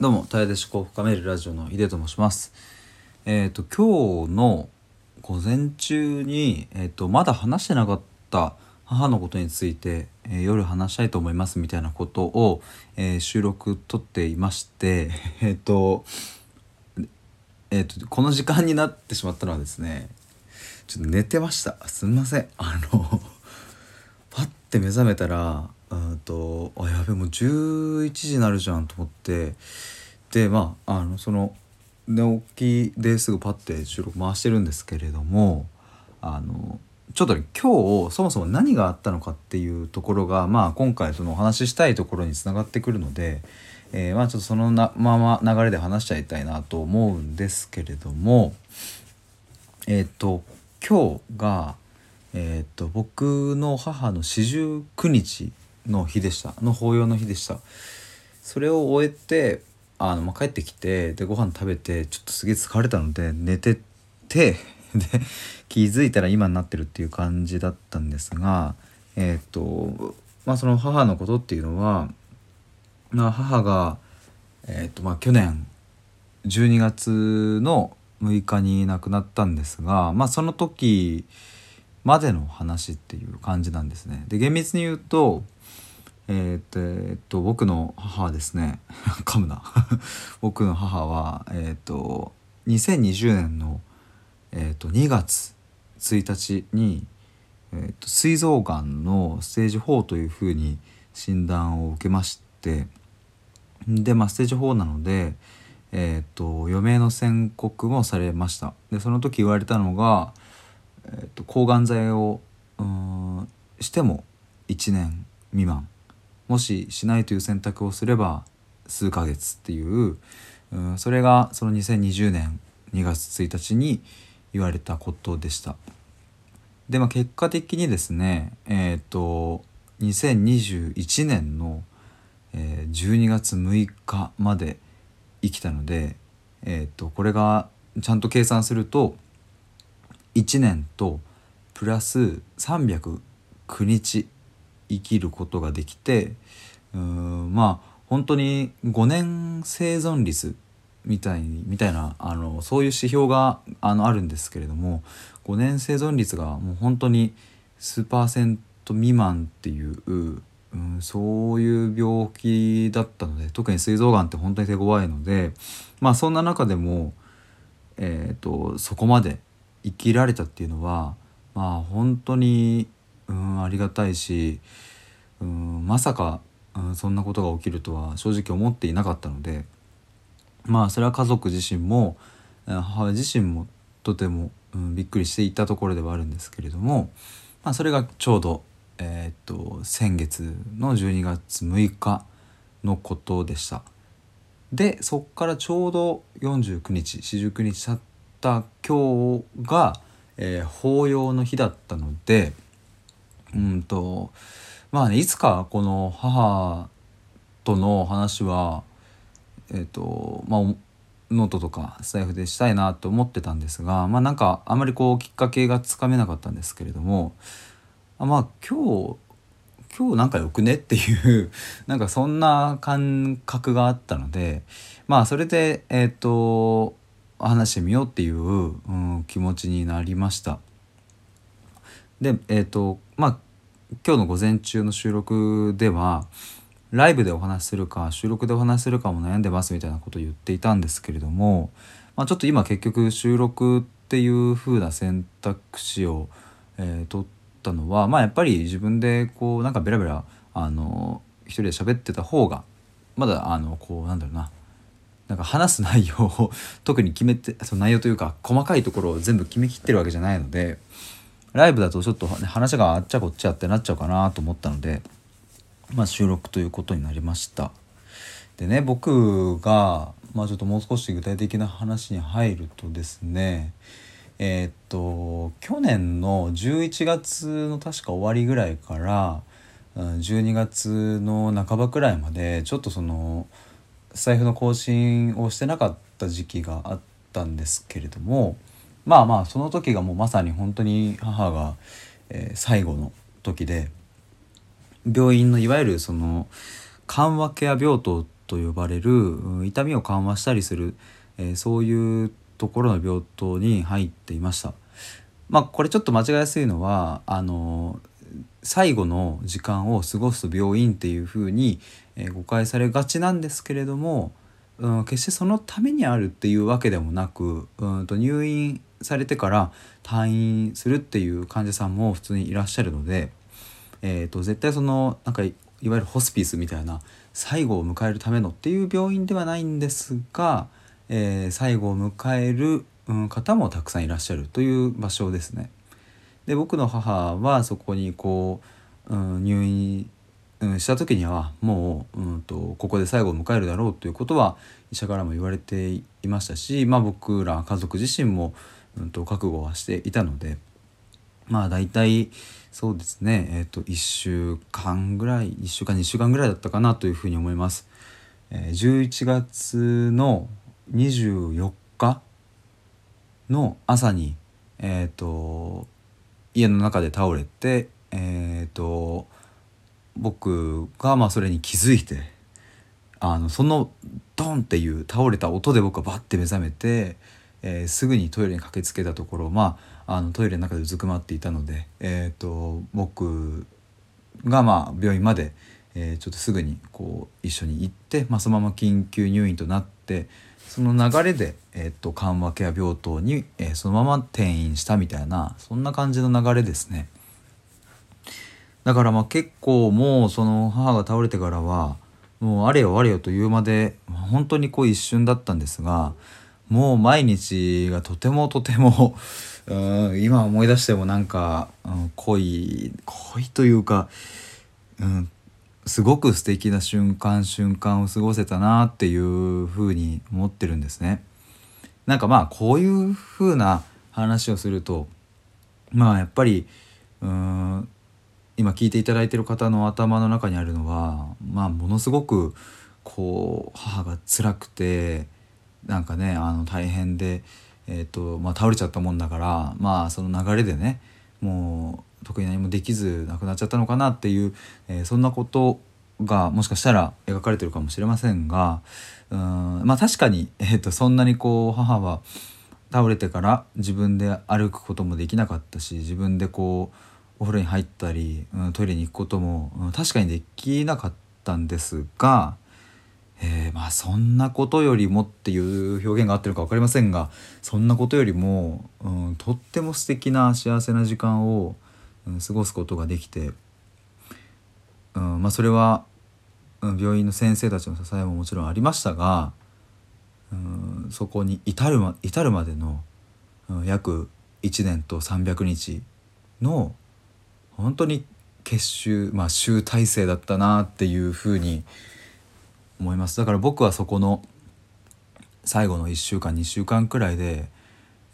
どうも、大で思考を深めるラジオのヒデと申します。えっ、と、今日の午前中に、えっ、と、まだ話してなかった母のことについて、えー夜話したいと思いますみたいなことを、え収録撮っていまして、えっ、と、えっ、と、この時間になってしまったのはですね、ちょっと寝てました。すみません。あの、パッて目覚めたらうんとあやべもう11時になるじゃんと思って。でまああのその寝起きですぐパッて収録回してるんですけれどもあのちょっとね今日そもそも何があったのかっていうところがまあ今回そのお話ししたいところにつながってくるので、えーまあちょっとそのなまま流れで話しちゃいたいなと思うんですけれどもえっ、と今日がえーっと僕の母の四十九日の日でしたの法要の日でしたそれを終えてあの、まあ、帰ってきてでご飯食べてちょっとすげえ疲れたので寝てて で気づいたら今になってるっていう感じだったんですがえーっとまあその母のことっていうのは、まあ、母がえーっとまあ去年12月の6日に亡くなったんですがまあその時までの話っていう感じなんですね。で厳密に言うと,、えーっと僕の母はですね。噛むな。僕の母は、えーっと2020年の、えーっと2月1日に、えーっと膵臓がんのステージ4というふうに診断を受けましてで、まあ、ステージ4なので、えーっと余命の宣告もされました。でその時言われたのがえー、と抗がん剤をうんしても1年未満。もししないという選択をすれば数ヶ月っていううんそれがその2020年2月1日に言われたことでした。でまあ結果的にですねえっ、と2021年の、えー12月6日まで生きたので、えー、とこれがちゃんと計算すると1年とプラス309日生きることができてうーんまあ本当に5年生存率みたいにみたいなあのそういう指標があのあるんですけれども5年生存率がもう本当に数パーセント未満っていう、うん、そういう病気だったので特に膵臓がんって本当に手強いのでまあそんな中でも、えー、とそこまで生きられたっていうのはまあ本当に、うん、ありがたいし、うん、まさか、うん、そんなことが起きるとは正直思っていなかったのでまあそれは家族自身も母親自身もとても、うん、びっくりしていたところではあるんですけれども、まあ、それがちょうど、えーっと先月の12月6日のことでした。でそっからちょうど49日49日経った今日が、えー法要の日だったのでうんとまあねいつかこの母との話はえっ、とまあノートとかスタイフでしたいなと思ってたんですがまあなんかあんまりこうきっかけがつかめなかったんですけれどもあまあ今日今日なんかよくねっていう なんかそんな感覚があったのでまあそれでえっ、と話してみようっていう、うん、気持ちになりました。でえっ、とまあ今日の午前中の収録ではライブでお話しするか収録でお話しするかも悩んでますみたいなことを言っていたんですけれども、まあ、ちょっと今結局収録っていう風な選択肢を、えー取ったのはまあやっぱり自分でこうなんかベラベラあの一人で喋ってた方がまだあのこうなんだろうななんか話す内容を特に決めてその内容というか細かいところを全部決めきってるわけじゃないのでライブだとちょっと話があっちゃこっちゃってなっちゃうかなと思ったので、まあ、収録ということになりました。でね僕が、まあ、ちょっともう少し具体的な話に入るとですねえーっと去年の11月の確か終わりぐらいから12月の半ばくらいまでちょっとその財布の更新をしてなかった時期があったんですけれどもまあまあその時がもうまさに本当に母が、えー最後の時で病院のいわゆるその緩和ケア病棟と呼ばれるうん痛みを緩和したりする、えーそういうところの病棟に入っていました。まあこれちょっと間違いやすいのはあの最後の時間を過ごす病院っていうふうに、えー誤解されがちなんですけれども、うん、決してそのためにあるっていうわけでもなくうんと入院されてから退院するっていう患者さんも普通にいらっしゃるので、えー、と絶対そのなんかいいわゆるホスピスみたいな最後を迎えるためのっていう病院ではないんですが、えー最後を迎える、うん、方もたくさんいらっしゃるという場所ですね。で僕の母はそこにこう、うん、入院、した時にはもう、うん、とここで最後を迎えるだろうということは医者からも言われていましたし、まあ、僕ら家族自身も、うん、と覚悟はしていたのでまあ大体そうですねえっ、と1週間ぐらい1週間2週間ぐらいだったかなというふうに思います。えー11月の24日の朝にえっ、と家の中で倒れてえっ、と僕がまあそれに気づいてあのそのドンっていう倒れた音で僕はバッて目覚めて、えーすぐにトイレに駆けつけたところまああのトイレの中でうずくまっていたので、えー、と僕がまあ病院まで、えーちょっとすぐにこう一緒に行って、まあ、そのまま緊急入院となってその流れで、えー、と緩和ケア病棟に、えーそのまま転院したみたいなそんな感じの流れですね。だからまあ結構もうその母が倒れてからはもうあれよあれよというまで本当にこう一瞬だったんですがもう毎日がとてもとてもうん今思い出してもなんか、うん、濃い濃いというか、うん、すごく素敵な瞬間瞬間を過ごせたなっていうふうに思ってるんですね。なんかまあこういうふうな話をするとまあやっぱりうん今聞いていただいてる方の頭の中にあるのはまあものすごくこう母が辛くてなんかねあの大変で、えーとまあ、倒れちゃったもんだからまあその流れでねもう特に何もできず亡くなっちゃったのかなっていう、えーそんなことがもしかしたら描かれてるかもしれませんがうんまあ確かに、えー、とそんなにこう母は倒れてから自分で歩くこともできなかったし自分でこうお風呂に入ったり、うん、トイレに行くことも、うん確かにできなかったんですが、えーまあそんなことよりもっていう表現があってるか分かりませんがそんなことよりも、うん、とっても素敵な幸せな時間を、うん過ごすことができて、うんまあ、それは、うん病院の先生たちの支えももちろんありましたが、うんそこに至るま至るまでの、うん約1年と300日の本当に結集まあ集大成だったなっていうふうに思います。だから僕はそこの最後の1週間2週間くらいで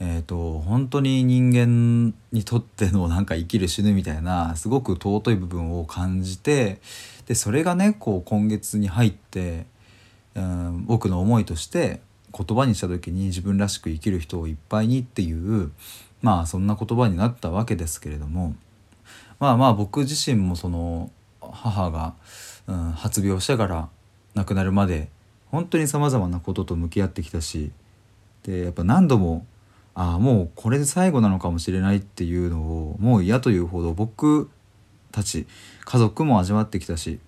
えー、と本当に人間にとってのなんか生きる死ぬみたいなすごく尊い部分を感じてでそれがねこう今月に入って、うん、僕の思いとして言葉にした時に自分らしく生きる人をいっぱいにっていうまあそんな言葉になったわけですけれどもまあまあ僕自身もその母が、うん、発病してから亡くなるまで本当にさまざまなことと向き合ってきたしでやっぱ何度もああもうこれで最後なのかもしれないっていうのをもう嫌というほど僕たち家族も味わってきたし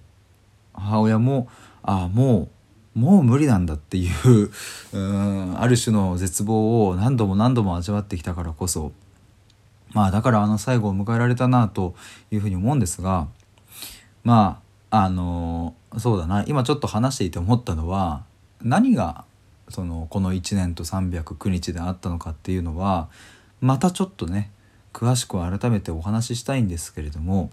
母親もああもうもう無理なんだっていう うんある種の絶望を何度も何度も味わってきたからこそまあだからあの最後を迎えられたなというふうに思うんですがまああのそうだな。今ちょっと話していて思ったのは何がそのこの1年と309日であったのかっていうのはまたちょっとね詳しく改めてお話ししたいんですけれども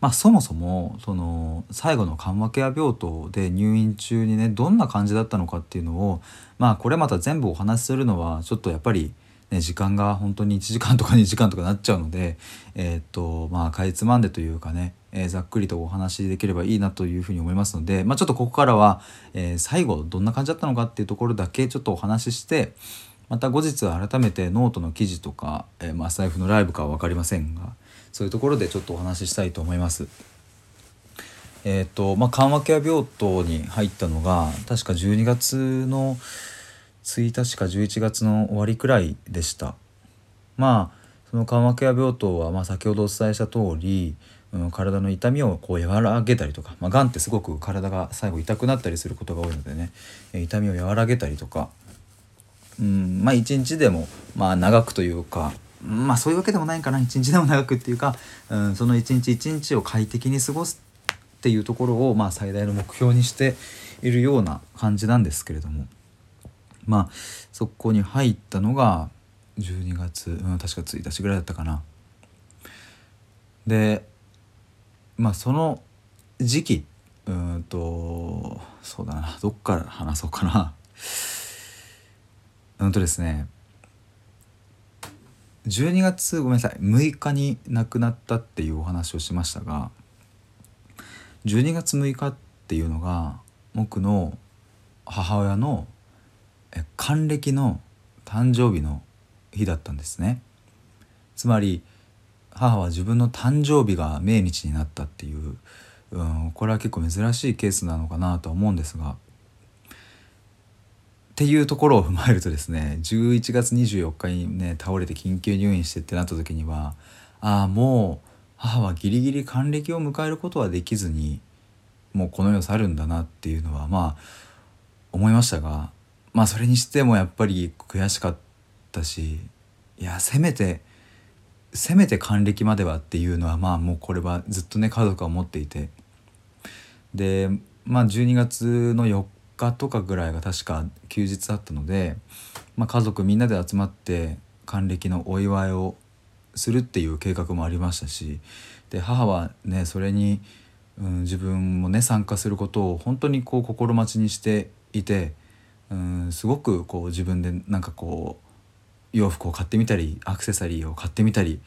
まあそもそもその最後の緩和ケア病棟で入院中にねどんな感じだったのかっていうのをまあこれまた全部お話しするのはちょっとやっぱりね、時間が本当に1時間とか2時間とかなっちゃうので、えーっとまあかいつまんでというかね、えーざっくりとお話しできればいいなというふうに思いますので、まあ、ちょっとここからは、えー最後どんな感じだったのかっていうところだけちょっとお話ししてまた後日改めてノートの記事とか、えーまあ、財布のライブかは分かりませんがそういうところでちょっとお話ししたいと思います。えっ、とまあ緩和ケア病棟に入ったのが確か12月の1日か11月の終わりくらいでしたまあその緩和ケア病棟はまあ先ほどお伝えした通り、うん、体の痛みをこう和らげたりとか、まあ、がんってすごく体が最後痛くなったりすることが多いのでね痛みを和らげたりとか、うん、まあ一日でもまあ長くというかまあそういうわけでもないかな一日でも長くっていうか、うん、その一日一日を快適に過ごすっていうところを、まあ、最大の目標にしているような感じなんですけれどもまあそこに入ったのが12月、うん、確か1日ぐらいだったかな。でまあその時期うんとそうだなどっから話そうかな。うんとですね12月ごめんなさい6日に亡くなったっていうお話をしましたが12月6日っていうのが僕の母親の還暦の誕生日の日だったんですねつまり母は自分の誕生日が命日になったっていう、うん、これは結構珍しいケースなのかなとは思うんですがっていうところを踏まえるとですね11月24日にね倒れて緊急入院してってなった時にはああもう母はギリギリ還暦を迎えることはできずにもうこの世去るんだなっていうのはまあ思いましたがまあそれにしてもやっぱり悔しかったしいやせめてせめて還暦まではっていうのはまあもうこれはずっとね家族は思っていて。でまあ12月の4日とかぐらいが確か休日だったので、まあ、家族みんなで集まって還暦のお祝いをするっていう計画もありましたしで母はねそれに、うん、自分もね参加することを本当にこう心待ちにしていて、うん、すごくこう自分でなんかこう洋服を買ってみたりアクセサリーを買ってみたり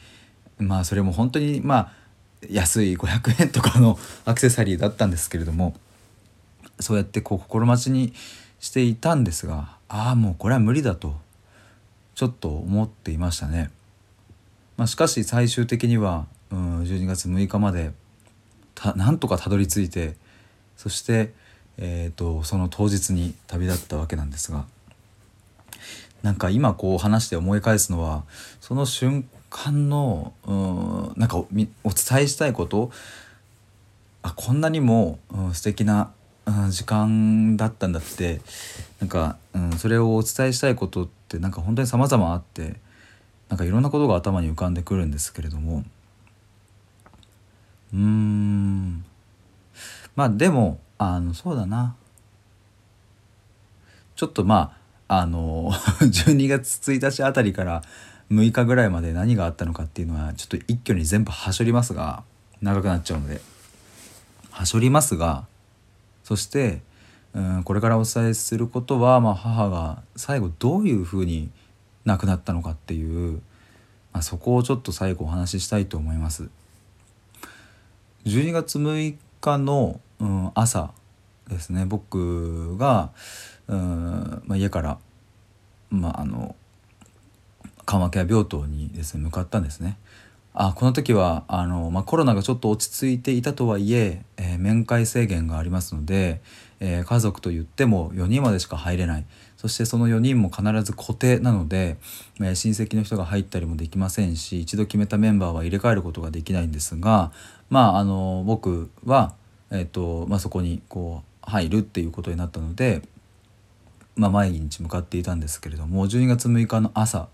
まあそれも本当にまあ安い500円とかの アクセサリーだったんですけれどもそうやってこう心待ちにしていたんですがああもうこれは無理だとちょっと思っていましたね。まあ、しかし最終的には、うん、12月6日までたなんとかたどり着いてそして、えーと、その当日に旅立ったわけなんですがなんか今こう話して思い返すのはその瞬間のうんなんかお伝えしたいことあこんなにも、うん、素敵な、うん、時間だったんだってなんか、うん、それをお伝えしたいことってなんか本当に様々あってなんかいろんなことが頭に浮かんでくるんですけれども。うーん。まあでもあのそうだな。ちょっとまああの 12月1日あたりから6日ぐらいまで何があったのかっていうのはちょっと一挙に全部はしょりますが長くなっちゃうのではしょりますがそしてうんこれからお伝えすることは、まあ、母が最後どういうふうに亡くなったのかっていう、まあ、そこをちょっと最後お話ししたいと思います。12月6日の、うん、朝ですね僕が、うんまあ、家から、まあ、あの緩和ケア病棟にですね向かったんですね。あこの時はあの、まあ、コロナがちょっと落ち着いていたとはいええー、面会制限がありますので、えー、家族と言っても4人までしか入れないそしてその4人も必ず固定なので、えー、親戚の人が入ったりもできませんし一度決めたメンバーは入れ替えることができないんですがまああの僕は、えーとまあ、そこにこう入るっていうことになったので、まあ、毎日向かっていたんですけれども12月6日の朝、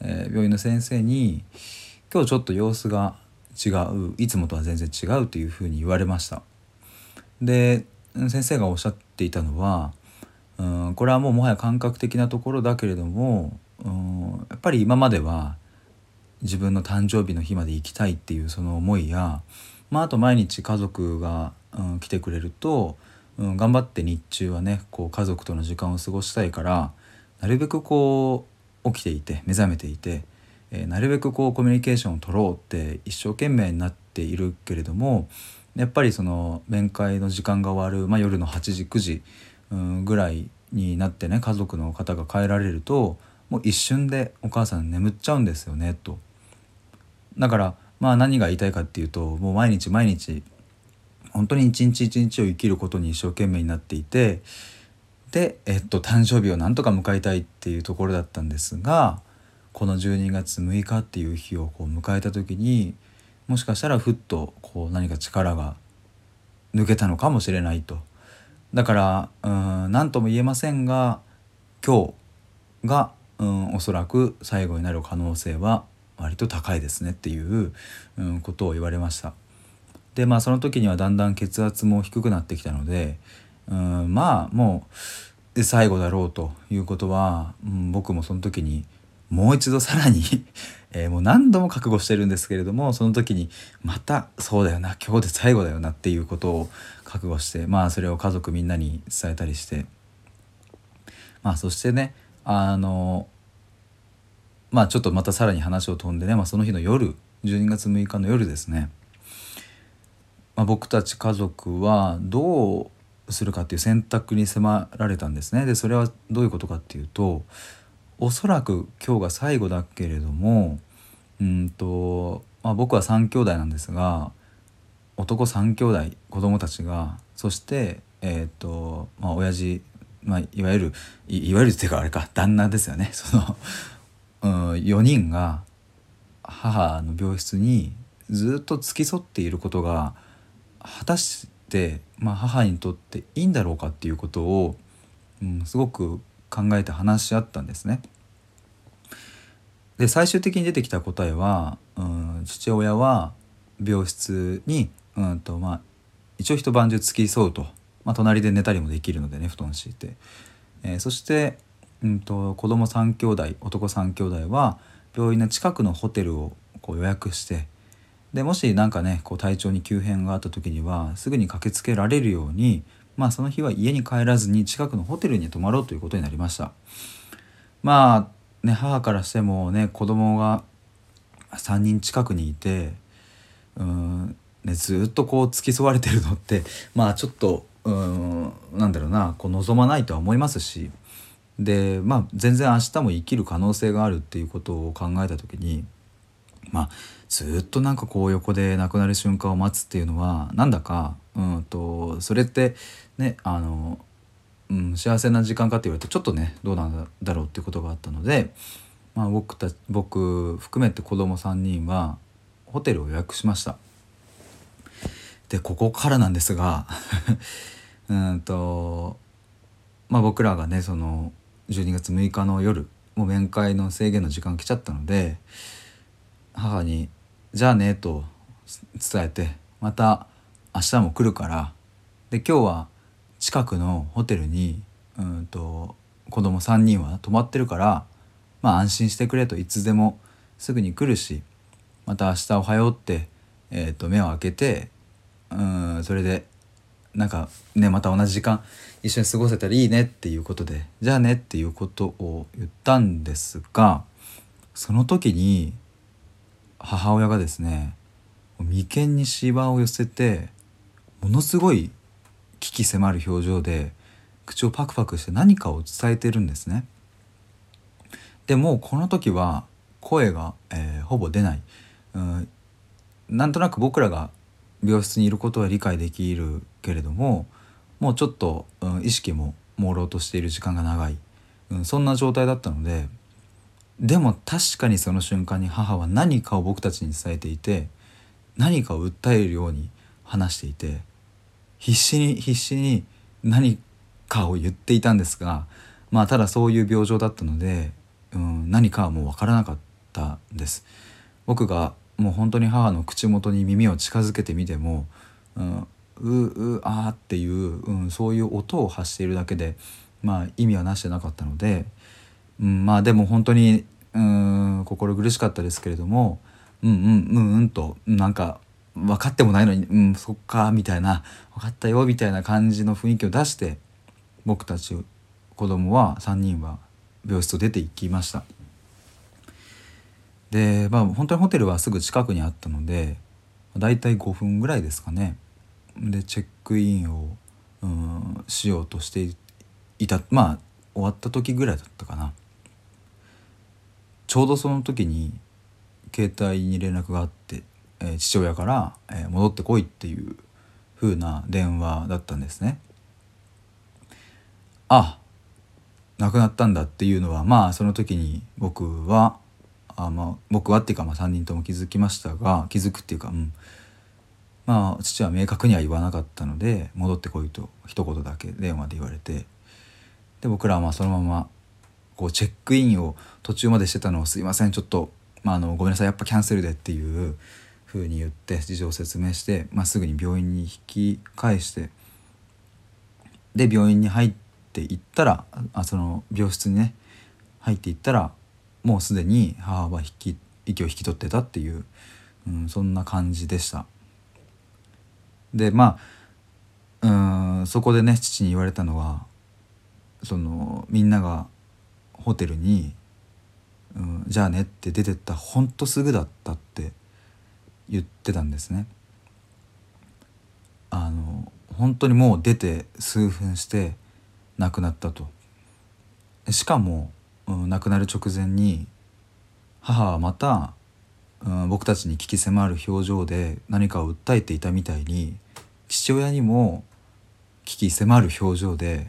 え病院の先生に「今日ちょっと様子が違ういつもとは全然違う」というふうに言われました。で先生がおっしゃっていたのはうんこれはもうもはや感覚的なところだけれどもうんやっぱり今までは自分の誕生日の日まで行きたいっていうその思いや、まあ、あと毎日家族が、うん、来てくれると、うん、頑張って日中はねこう家族との時間を過ごしたいからなるべくこう起きていて目覚めていて、えー、なるべくこうコミュニケーションを取ろうって一生懸命になっているけれどもやっぱりその面会の時間が終わる、まあ、夜の8時9時、うん、ぐらいになってね家族の方が帰られるともう一瞬でお母さん眠っちゃうんですよねと。だからまあ何が言いたいかっていうともう毎日毎日本当に一日一日を生きることに一生懸命になっていてで、えっと、誕生日をなんとか迎えたいっていうところだったんですがこの12月6日っていう日をこう迎えた時にもしかしたらふっとこう何か力が抜けたのかもしれないとだからうん何とも言えませんが今日がうんおそらく最後になる可能性は割と高いですねっていう、ことを言われました。でまあその時にはだんだん血圧も低くなってきたのでうんまあもう最後だろうということは、うん、僕もその時にもう一度さらに え、もう何度も覚悟してるんですけれどもその時にまたそうだよな今日で最後だよなっていうことを覚悟してまあそれを家族みんなに伝えたりして。まあそしてねあのまあちょっとまたさらに話を飛んでね、まあ、その日の夜12月6日の夜ですね、まあ、僕たち家族はどうするかっていう選択に迫られたんですね。でそれはどういうことかっていうとおそらく今日が最後だけれどもうんと、まあ、僕は3兄弟なんですが男3兄弟子供たちがそしてえっ、ー、とまあ親父、まあ、いわゆるいわゆるっていうかあれか旦那ですよね。そのうん、4人が母の病室にずっと付き添っていることが果たして、まあ、母にとっていいんだろうかっていうことを、うん、すごく考えて話し合ったんですね。で最終的に出てきた答えは、うん、父親は病室に、うんとまあ、一応一晩中付き添うと、まあ、隣で寝たりもできるのでね布団敷いて、えー、そしてうんと、子供3兄弟男3兄弟は病院の近くのホテルをこう予約してでもし何かねこう体調に急変があった時にはすぐに駆けつけられるように、まあ、その日は家に帰らずに近くのホテルに泊まろうということになりました。まあね母からしてもね子供が3人近くにいてうん、ね、ずっとこう付き添われてるのってまあちょっとうんなんだろうなこう望まないとは思いますしでまあ全然明日も生きる可能性があるっていうことを考えた時にまあずっとなんかこう横で亡くなる瞬間を待つっていうのはなんだかうんとそれってねあの、うん、幸せな時間かって言われるとちょっとねどうなんだろうっていうことがあったので、まあ、僕た僕含めて子供3人はホテルを予約しました。でここからなんですが うんとまあ僕らがねその12月6日の夜もう面会の制限の時間来ちゃったので母に「じゃあね」と伝えてまた明日も来るから。で今日は近くのホテルにうんと子供3人は泊まってるからまあ安心してくれと。いつでもすぐに来るしまた明日おはようって、えー、と目を開けてうんそれでなんかねまた同じ時間一緒に過ごせたらいいねっていうことでじゃあねっていうことを言ったんですがその時に母親がですね眉間にしわを寄せてものすごい危機迫る表情で口をパクパクして何かを伝えてるんですね。でもこの時は声が、えー、ほぼ出ない、うん、なんとなく僕らが病室にいることは理解できるけれどももうちょっと、うん、意識も朦朧としている時間が長い、うん、そんな状態だったのででも確かにその瞬間に母は何かを僕たちに伝えていて何かを訴えるように話していて必死に必死に何かを言っていたんですがまあただそういう病状だったので、うん、何かはもう分からなかったんです。僕がもう本当に母の口元に耳を近づけてみても「うん、ううあ」っていう、うん、そういう音を発しているだけで、まあ、意味はなしてなかったので、うん、まあでも本当にうん心苦しかったですけれども「うんうんうんうん」となんか分かってもないのに「うんそっか」みたいな「分かったよ」みたいな感じの雰囲気を出して僕たち子供は3人は病室を出て行きました。でまあ本当にホテルはすぐ近くにあったのでだいたい5分ぐらいですかねでチェックインを、うん、しようとしていたまあ終わった時ぐらいだったかなちょうどその時に携帯に連絡があって、えー、父親から、えー、戻ってこいっていう風な電話だったんですね。あ亡くなったんだっていうのはまあその時に僕はあまあ僕はっていうかまあ3人とも気づきましたが気づくっていうかうんまあ父は明確には言わなかったので戻ってこいと一言だけ電話で言われてで僕らはまあそのままこうチェックインを途中までしてたのを「すいません。ちょっと、まあ、あのごめんなさい。やっぱキャンセルで」っていうふうに言って事情を説明して、まあ、すぐに病院に引き返して。で病院に入っていったらあその病室にね入っていったらもうすでに母は引き息を引き取ってたっていう、うん、そんな感じでした。でまあうんそこでね父に言われたのはそのみんながホテルに、うん、じゃあねって出てったほんとすぐだったって言ってたんですね。あの本当にもう出て数分して亡くなったと。しかも、うん、亡くなる直前に母はまた、うん、僕たちに危機迫る表情で何かを訴えていたみたいに父親にも危機迫る表情で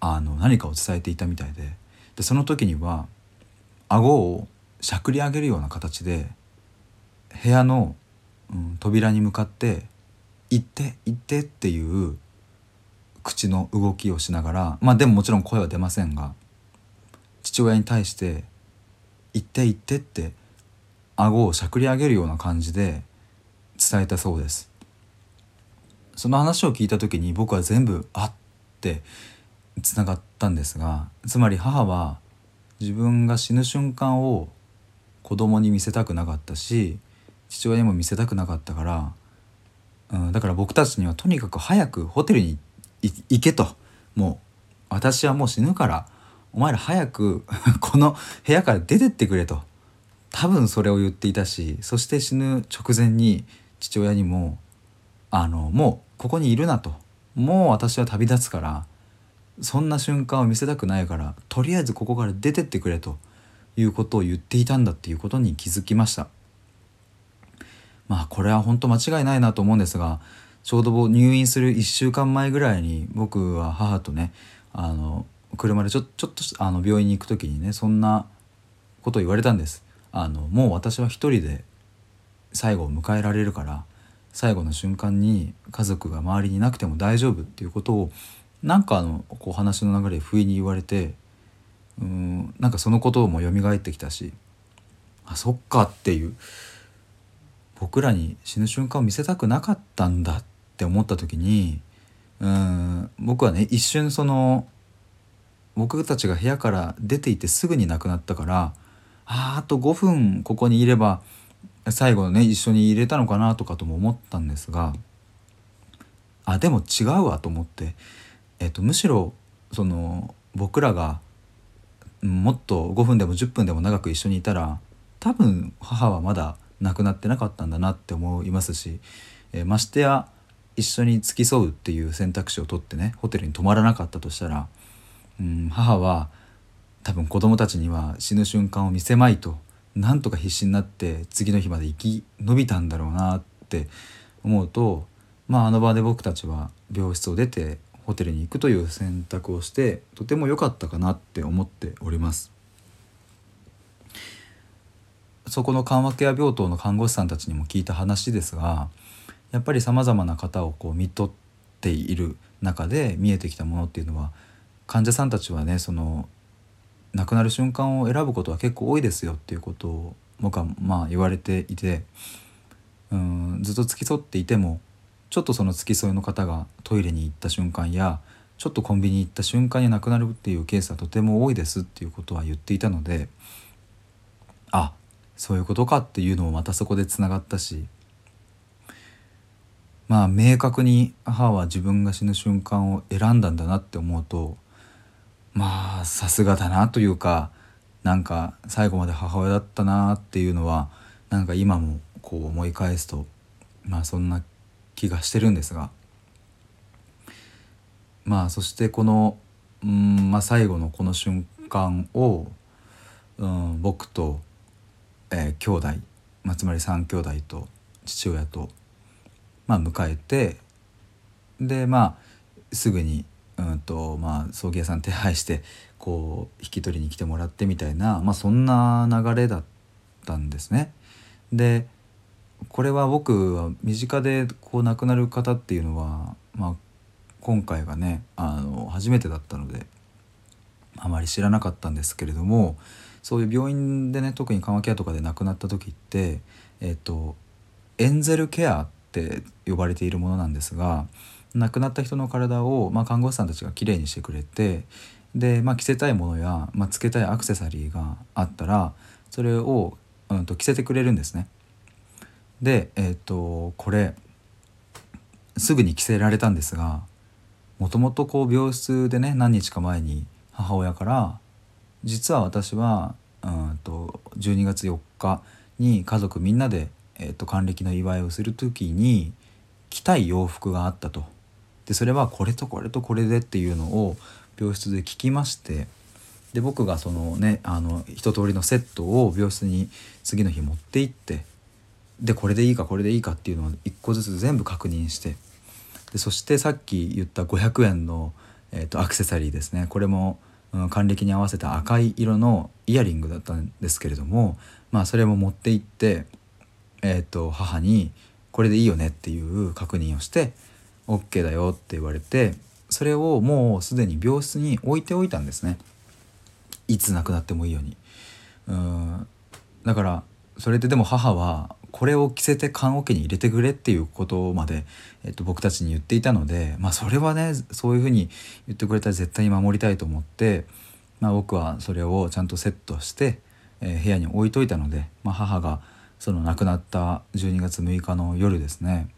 あの何かを伝えていたみたいで。でその時には顎をしゃくり上げるような形で部屋の、うん、扉に向かって「行って行って」っていう口の動きをしながらまあでももちろん声は出ませんが父親に対して「行って行って」って顎をしゃくり上げるような感じで伝えたそうです。その話を聞いた時に僕は全部「あっ」てつながったんですがつまり母は自分が死ぬ瞬間を子供に見せたくなかったし父親にも見せたくなかったから、うん、だから僕たちにはとにかく早くホテルに行けと。もう私はもう死ぬからお前ら早く この部屋から出てってくれと。多分それを言っていたしそして死ぬ直前に父親にもあのもうここにいるなと。もう私は旅立つからそんな瞬間を見せたくないからとりあえずここから出てってくれということを言っていたんだっていうことに気づきました。まあこれは本当間違いないなと思うんですがちょうど入院する1週間前ぐらいに僕は母とねあの車でちょちょっとあの病院に行く時にねそんなことを言われたんです。あのもう私は一人で最後を迎えられるから最後の瞬間に家族が周りにいなくても大丈夫っていうことをなんかあのこう話の流れで不意に言われてうんなんかそのことも蘇ってきたしあそっかっていう僕らに死ぬ瞬間を見せたくなかったんだって思った時にうん僕はね一瞬その僕たちが部屋から出ていてすぐに亡くなったからああと5分ここにいれば最後ね一緒に入れたのかなとかとも思ったんですがあでも違うわと思ってえっと、むしろその僕らがもっと5分でも10分でも長く一緒にいたら多分母はまだ亡くなってなかったんだなって思いますし、えー、ましてや一緒に付き添うっていう選択肢を取ってねホテルに泊まらなかったとしたら、うん、母は多分子供たちには死ぬ瞬間を見せまいとなんとか必死になって次の日まで生き延びたんだろうなって思うとまああの場で僕たちは病室を出てホテルに行くという選択をしてとても良かったかなって思っております。そこの緩和ケア病棟の看護師さんたちにも聞いた話ですがやっぱりさまざまな方をこう見とっている中で見えてきたものっていうのは患者さんたちはねその亡くなる瞬間を選ぶことは結構多いですよっていうことを僕はまあ言われていてうんずっと付き添っていてもちょっとその付き添いの方がトイレに行った瞬間やちょっとコンビニ行った瞬間に亡くなるっていうケースはとても多いですっていうことは言っていたのであそういうことかっていうのもまたそこでつながったしまあ明確に母は自分が死ぬ瞬間を選んだんだなって思うとまあさすがだなというかなんか最後まで母親だったなっていうのはなんか今もこう思い返すとまあそんな気がしてるんですがまあそしてこの、うんまあ、最後のこの瞬間を、うん、僕と、えー、兄弟、まあ、つまり3兄弟と父親と、まあ、迎えてでまあすぐに、うんとまあ、葬儀屋さん手配してこう引き取りに来てもらってみたいな、まあ、そんな流れだったんですね。でこれは僕は身近でこう亡くなる方っていうのは、まあ、今回がねあの初めてだったのであまり知らなかったんですけれどもそういう病院でね特に緩和ケアとかで亡くなった時ってえっ、とエンゼルケアって呼ばれているものなんですが亡くなった人の体を、まあ、看護師さんたちがきれいにしてくれてで、まあ、着せたいものや、まあ、つけたいアクセサリーがあったらそれを、うん、と着せてくれるんですね。で、えっ、とこれすぐに着せられたんですがもともとこう病室でね何日か前に母親から「実は私はうんと12月4日に家族みんなで、えー、と還暦の祝いをする時に着たい洋服があったと。でそれはこれとこれとこれでっていうのを病室で聞きましてで僕がそのねあの一通りのセットを病室に次の日持って行ってでこれでいいかこれでいいかっていうのを一個ずつ全部確認してでそしてさっき言った500円の、えーと、アクセサリーですねこれも、うん、還暦に合わせた赤い色のイヤリングだったんですけれどもまあそれも持って行って、えーと、母に「これでいいよね」っていう確認をして「OK だよ」って言われてそれをもうすでに病室に置いておいたんですねいつ亡くなってもいいように。うんだからそれででも母はこれを着せて棺桶に入れてくれっていうことまで、えっと、僕たちに言っていたので、まあ、それはねそういうふうに言ってくれたら絶対に守りたいと思って、まあ、僕はそれをちゃんとセットして、えー、部屋に置いといたので、まあ、母がその亡くなった12月6日の夜ですね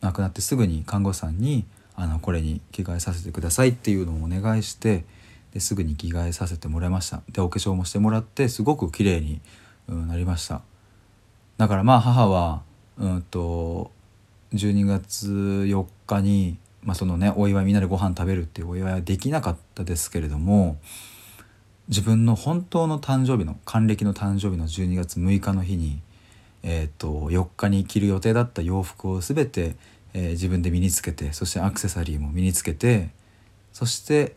亡くなってすぐに看護師さんにあのこれに着替えさせてくださいっていうのをお願いしてですぐに着替えさせてもらいました。でお化粧もしてもらってすごく綺麗に、なりました。だからまあ母はうんと12月4日に、まあ、そのねお祝いみんなでご飯食べるっていうお祝いはできなかったですけれども自分の本当の誕生日の還暦の誕生日の12月6日の日に、えーと、4日に着る予定だった洋服を全て、えー、自分で身につけてそしてアクセサリーも身につけてそして、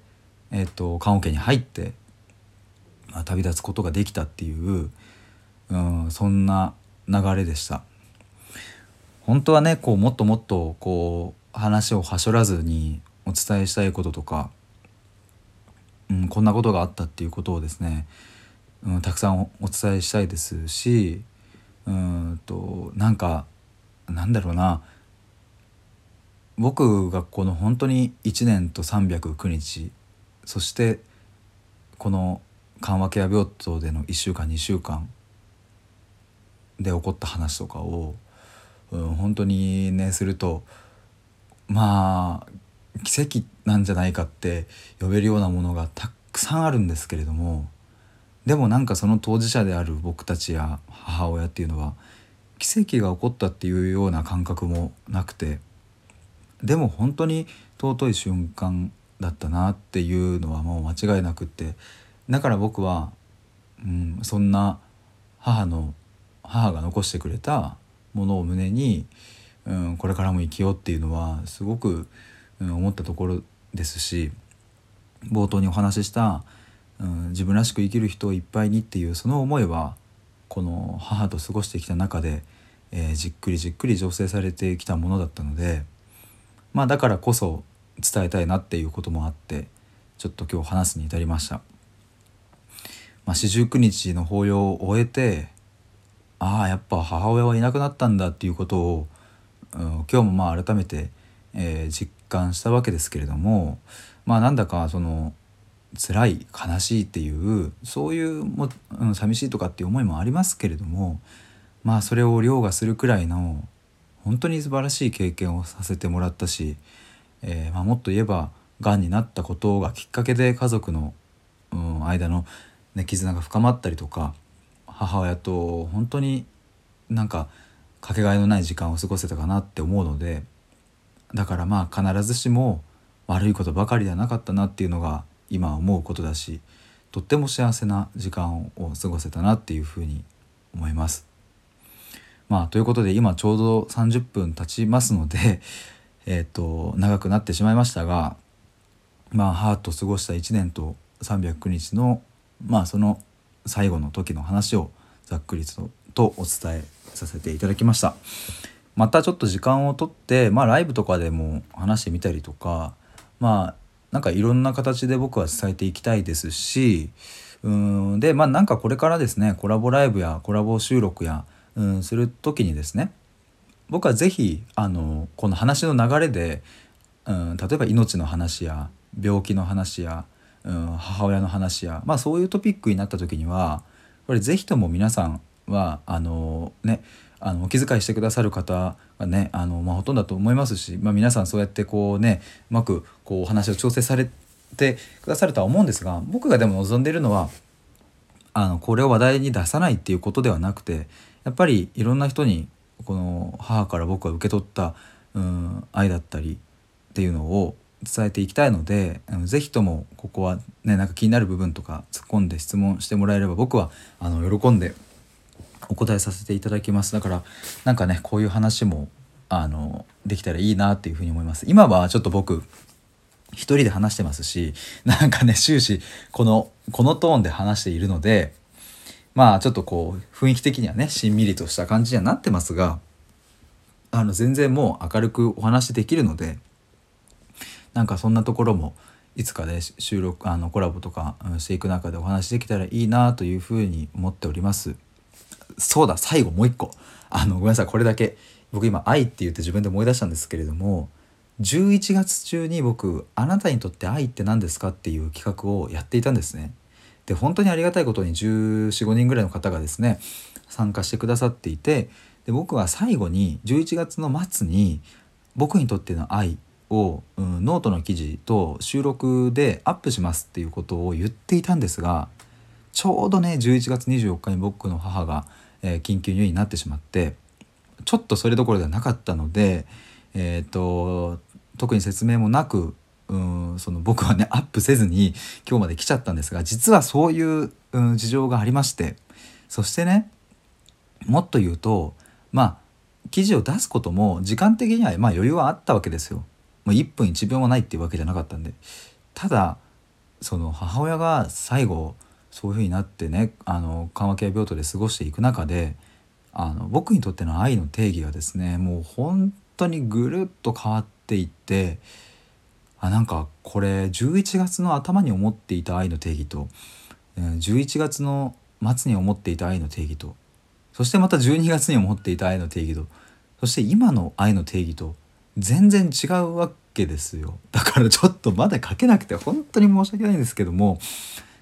えーと、棺桶に入って、まあ、旅立つことができたっていう、うん、そんな流れでした。本当はねこうもっともっとこう話をはしょらずにお伝えしたいこととか、うん、こんなことがあったっていうことをですね、うん、たくさんお伝えしたいですしうんとなんかなんだろうな。僕がこの本当に1年と309日そしてこの緩和ケア病棟での1週間2週間で起こった話とかを、うん、本当にねするとまあ奇跡なんじゃないかって呼べるようなものがたくさんあるんですけれどもでもなんかその当事者である僕たちや母親っていうのは奇跡が起こったっていうような感覚もなくてでも本当に尊い瞬間だったなっていうのはもう間違いなくってだから僕は、うん、そんな母の母が残してくれたものを胸に、うん、これからも生きようっていうのはすごく、うん、思ったところですし冒頭にお話しした、うん、自分らしく生きる人をいっぱいにっていうその思いはこの母と過ごしてきた中で、えー、じっくりじっくり醸成されてきたものだったのでまあだからこそ伝えたいなっていうこともあってちょっと今日話すに至りました。まあ、四十九日の法要を終えてああやっぱ母親はいなくなったんだっていうことを、うん、今日もまあ改めて、えー、実感したわけですけれどもまあなんだかその辛い悲しいっていうそういうも、うん、寂しいとかっていう思いもありますけれどもまあそれを凌駕するくらいの本当に素晴らしい経験をさせてもらったし、えー、まあ、もっと言えばがんになったことがきっかけで家族の、うん、間の、ね、絆が深まったりとか母親と本当になんかかけがえのない時間を過ごせたかなって思うのでだからまあ必ずしも悪いことばかりではなかったなっていうのが今思うことだしとっても幸せな時間を過ごせたなっていうふうに思います。まあということで今ちょうど30分経ちますので えっ、と長くなってしまいましたがまあ母と過ごした1年と309日のまあその最後の時の話をざっくりととお伝えさせていただきました。またちょっと時間をとってまあライブとかでも話してみたりとかまあなんかいろんな形で僕は伝えていきたいですしうんでまあなんかこれからですねコラボライブやコラボ収録やうんする時にですね僕は是非あのこの話の流れでうん例えば命の話や病気の話やうん母親の話や、まあ、そういうトピックになった時にはこれ是非とも皆さんはあのねあのお気遣いしてくださる方がねあの、まあ、ほとんどだと思いますし、まあ、皆さんそうやってこうねうまくこうお話を調整されてくださるとは思うんですが僕がでも望んでいるのはあのこれを話題に出さないっていうことではなくてやっぱりいろんな人にこの母から僕は受け取ったうん愛だったりっていうのを伝えていきたいので是非ともここはねなんか気になる部分とか突っ込んで質問してもらえれば僕はあの喜んでお答えさせていただきます。だからなんかねこういう話もあのできたらいいなっていうふうに思います。今はちょっと僕一人で話してますしなんかね終始このこのトーンで話しているのでまあちょっとこう雰囲気的にはねしんみりとした感じにはなってますがあの全然もう明るくお話できるのでなんかそんなところもいつかで、ね、収録あのコラボとかしていく中でお話できたらいいなというふうに思っております。そうだ最後もう一個あのごめんなさいこれだけ僕今「愛」って言って自分で思い出したんですけれども11月中に僕「あなたにとって愛って何ですか?」っていう企画をやっていたんですね。で本当にありがたいことに1415人ぐらいの方がですね参加してくださっていてで僕は最後に11月の末に僕にとっての愛を、うん、ノートの記事と収録でアップしますっていうことを言っていたんですがちょうどね11月24日に僕の母が、えー、緊急入院になってしまってちょっとそれどころではなかったので、えーと、特に説明もなくうんその僕はねアップせずに今日まで来ちゃったんですが実はそういう、うん、事情がありましてそしてねもっと言うとまあ記事を出すことも時間的にはまあ余裕はあったわけですよ。もう1分1秒もないっていうわけじゃなかったんでただその母親が最後そういうふうになってねあの緩和ケア病棟で過ごしていく中であの僕にとっての愛の定義がですねもう本当にぐるっと変わっていってあなんかこれ11月の頭に思っていた愛の定義と11月の末に思っていた愛の定義とそしてまた12月に思っていた愛の定義とそして今の愛の定義と全然違うわけですよ。だからちょっとまだ書けなくて本当に申し訳ないんですけども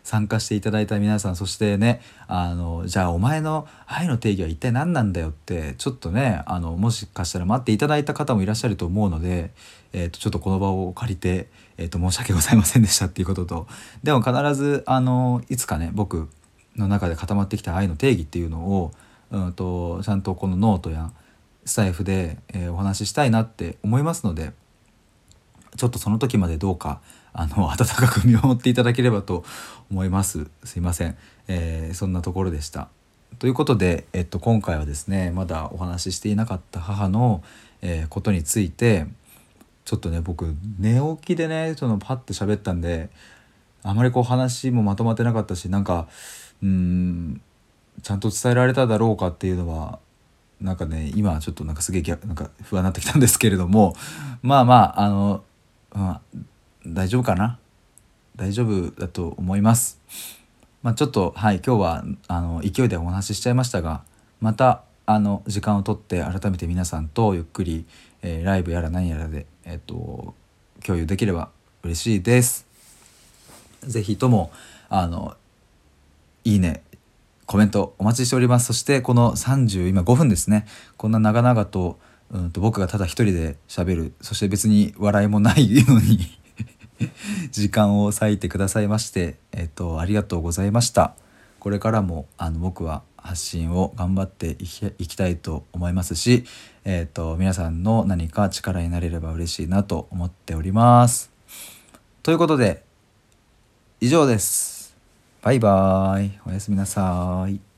参加していただいた皆さんそしてねあのじゃあお前の愛の定義は一体何なんだよってちょっとねあのもしかしたら待っていただいた方もいらっしゃると思うので、えー、とちょっとこの場を借りて、えー、と申し訳ございませんでしたっていうことと。でも必ずあのいつかね僕の中で固まってきた愛の定義っていうのを、うんと、ちゃんとこのノートやスタイフで、えー、お話ししたいなって思いますのでちょっとその時までどうかあの 温かく見守っていただければと思います。すいません、えー、そんなところでした。ということで、えっと、今回はですねまだお話ししていなかった母の、えー、ことについてちょっとね僕寝起きでねそのパッて喋ったんであまりこう話もまとまってなかったしなんかうんちゃんと伝えられただろうかっていうのはなんかね今ちょっとなんかすげえなんか不安になってきたんですけれどもまあまああの、まあ、大丈夫かな？大丈夫だと思います。まあ、ちょっとはい今日はあの勢いでお話ししちゃいましたがまたあの時間をとって改めて皆さんとゆっくり、えー、ライブやら何やらで、えーと、共有できれば嬉しいです。是非ともあのいいねコメントお待ちしておりますそしてこの30今5分ですねこんな長々と,、うんと僕がただ一人でしゃべるそして別に笑いもないのに 時間を割いてくださいまして、えっと、ありがとうございました。これからもあの僕は発信を頑張っていきたいと思いますし、えっと、皆さんの何か力になれれば嬉しいなと思っております。ということで以上です。バイバーイ。おやすみなさい。